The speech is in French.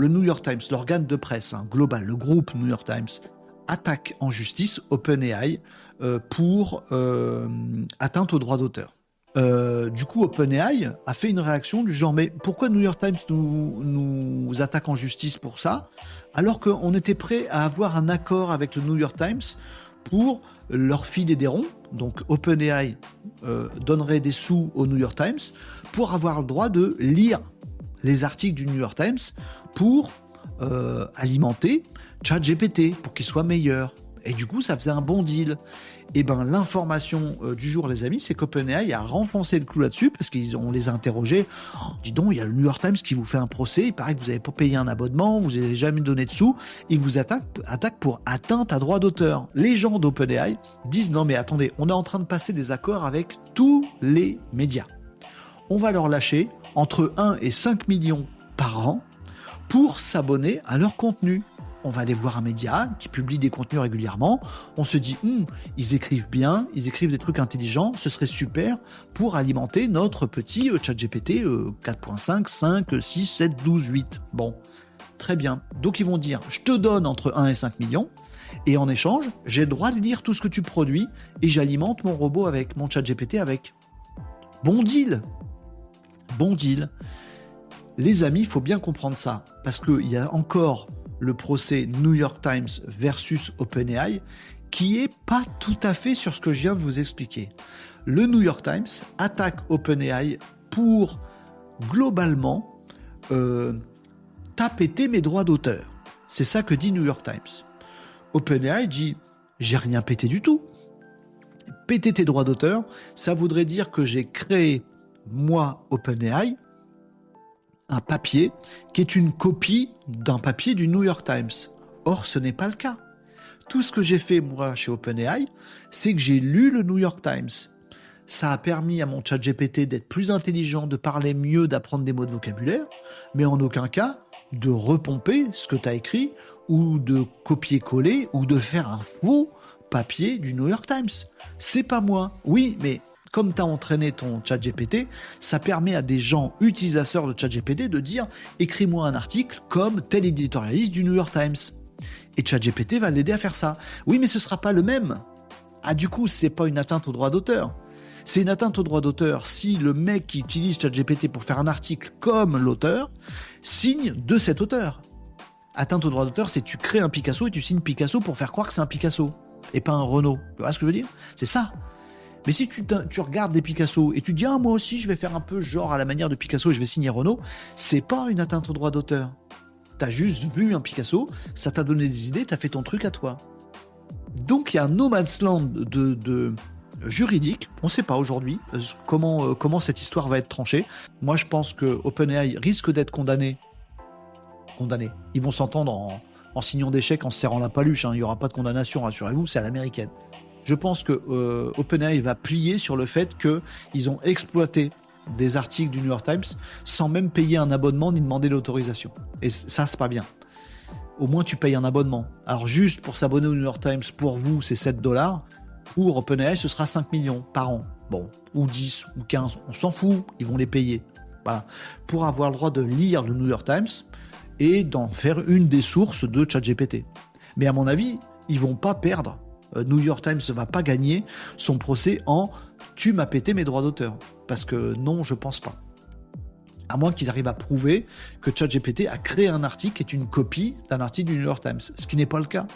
le New York Times, l'organe de presse hein, global, le groupe New York Times, attaque en justice OpenAI euh, pour euh, atteinte aux droits d'auteur. Euh, du coup, OpenAI a fait une réaction du genre mais pourquoi New York Times nous, nous attaque en justice pour ça alors qu'on était prêt à avoir un accord avec le New York Times pour leur filer des ronds. Donc OpenAI donnerait des sous au New York Times pour avoir le droit de lire les articles du New York Times pour alimenter ChatGPT pour qu'il soit meilleur. Et du coup, ça faisait un bon deal. Et ben l'information euh, du jour, les amis, c'est qu'OpenAI a renfoncé le clou là-dessus parce qu'on les a interrogés. Oh, dis donc, il y a le New York Times qui vous fait un procès. Il paraît que vous n'avez pas payé un abonnement, vous n'avez jamais donné de sous. Il vous attaque, attaque pour atteinte à droit d'auteur. Les gens d'OpenAI disent non mais attendez, on est en train de passer des accords avec tous les médias. On va leur lâcher entre 1 et 5 millions par an pour s'abonner à leur contenu on va aller voir un média qui publie des contenus régulièrement. On se dit, hum, ils écrivent bien, ils écrivent des trucs intelligents, ce serait super pour alimenter notre petit chat GPT 4.5, 5, 6, 7, 12, 8. Bon, très bien. Donc ils vont dire, je te donne entre 1 et 5 millions. Et en échange, j'ai le droit de lire tout ce que tu produis et j'alimente mon robot avec, mon chat GPT avec. Bon deal Bon deal Les amis, il faut bien comprendre ça, parce qu'il y a encore le procès New York Times versus OpenAI, qui est pas tout à fait sur ce que je viens de vous expliquer. Le New York Times attaque OpenAI pour globalement euh, taper mes droits d'auteur. C'est ça que dit New York Times. OpenAI dit j'ai rien pété du tout. Péter tes droits d'auteur, ça voudrait dire que j'ai créé moi OpenAI un papier qui est une copie d'un papier du New York Times. Or, ce n'est pas le cas. Tout ce que j'ai fait, moi, chez OpenAI, c'est que j'ai lu le New York Times. Ça a permis à mon chat GPT d'être plus intelligent, de parler mieux, d'apprendre des mots de vocabulaire, mais en aucun cas de repomper ce que tu as écrit ou de copier-coller ou de faire un faux papier du New York Times. C'est pas moi. Oui, mais comme tu as entraîné ton chat GPT, ça permet à des gens utilisateurs de chat GPT de dire écris-moi un article comme tel éditorialiste du New York Times. Et ChatGPT va l'aider à faire ça. Oui, mais ce sera pas le même. Ah, du coup, c'est pas une atteinte au droit d'auteur. C'est une atteinte au droit d'auteur si le mec qui utilise ChatGPT pour faire un article comme l'auteur signe de cet auteur. Atteinte au droit d'auteur, c'est tu crées un Picasso et tu signes Picasso pour faire croire que c'est un Picasso et pas un Renault. Tu vois ce que je veux dire? C'est ça. Mais si tu, tu, regardes des Picasso et tu dis, ah, moi aussi, je vais faire un peu genre à la manière de Picasso et je vais signer Renault, c'est pas une atteinte au droit d'auteur. T'as juste vu un Picasso, ça t'a donné des idées, t'as fait ton truc à toi. Donc il y a un no man's land de, juridique. On ne sait pas aujourd'hui euh, comment, euh, comment cette histoire va être tranchée. Moi, je pense que OpenAI risque d'être condamné. Condamné. Ils vont s'entendre en, signant des chèques, en se serrant la paluche. Hein. Il n'y aura pas de condamnation, rassurez-vous, c'est à l'américaine je pense que euh, OpenAI va plier sur le fait qu'ils ont exploité des articles du New York Times sans même payer un abonnement ni demander l'autorisation. Et ça, c'est pas bien. Au moins, tu payes un abonnement. Alors, juste pour s'abonner au New York Times, pour vous, c'est 7 dollars. Pour OpenAI, ce sera 5 millions par an. Bon, ou 10, ou 15, on s'en fout, ils vont les payer. Voilà. Pour avoir le droit de lire le New York Times et d'en faire une des sources de ChatGPT. Mais à mon avis, ils vont pas perdre New York Times ne va pas gagner son procès en tu m'as pété mes droits d'auteur. Parce que non, je pense pas. À moins qu'ils arrivent à prouver que ChatGPT a créé un article qui est une copie d'un article du New York Times, ce qui n'est pas le cas.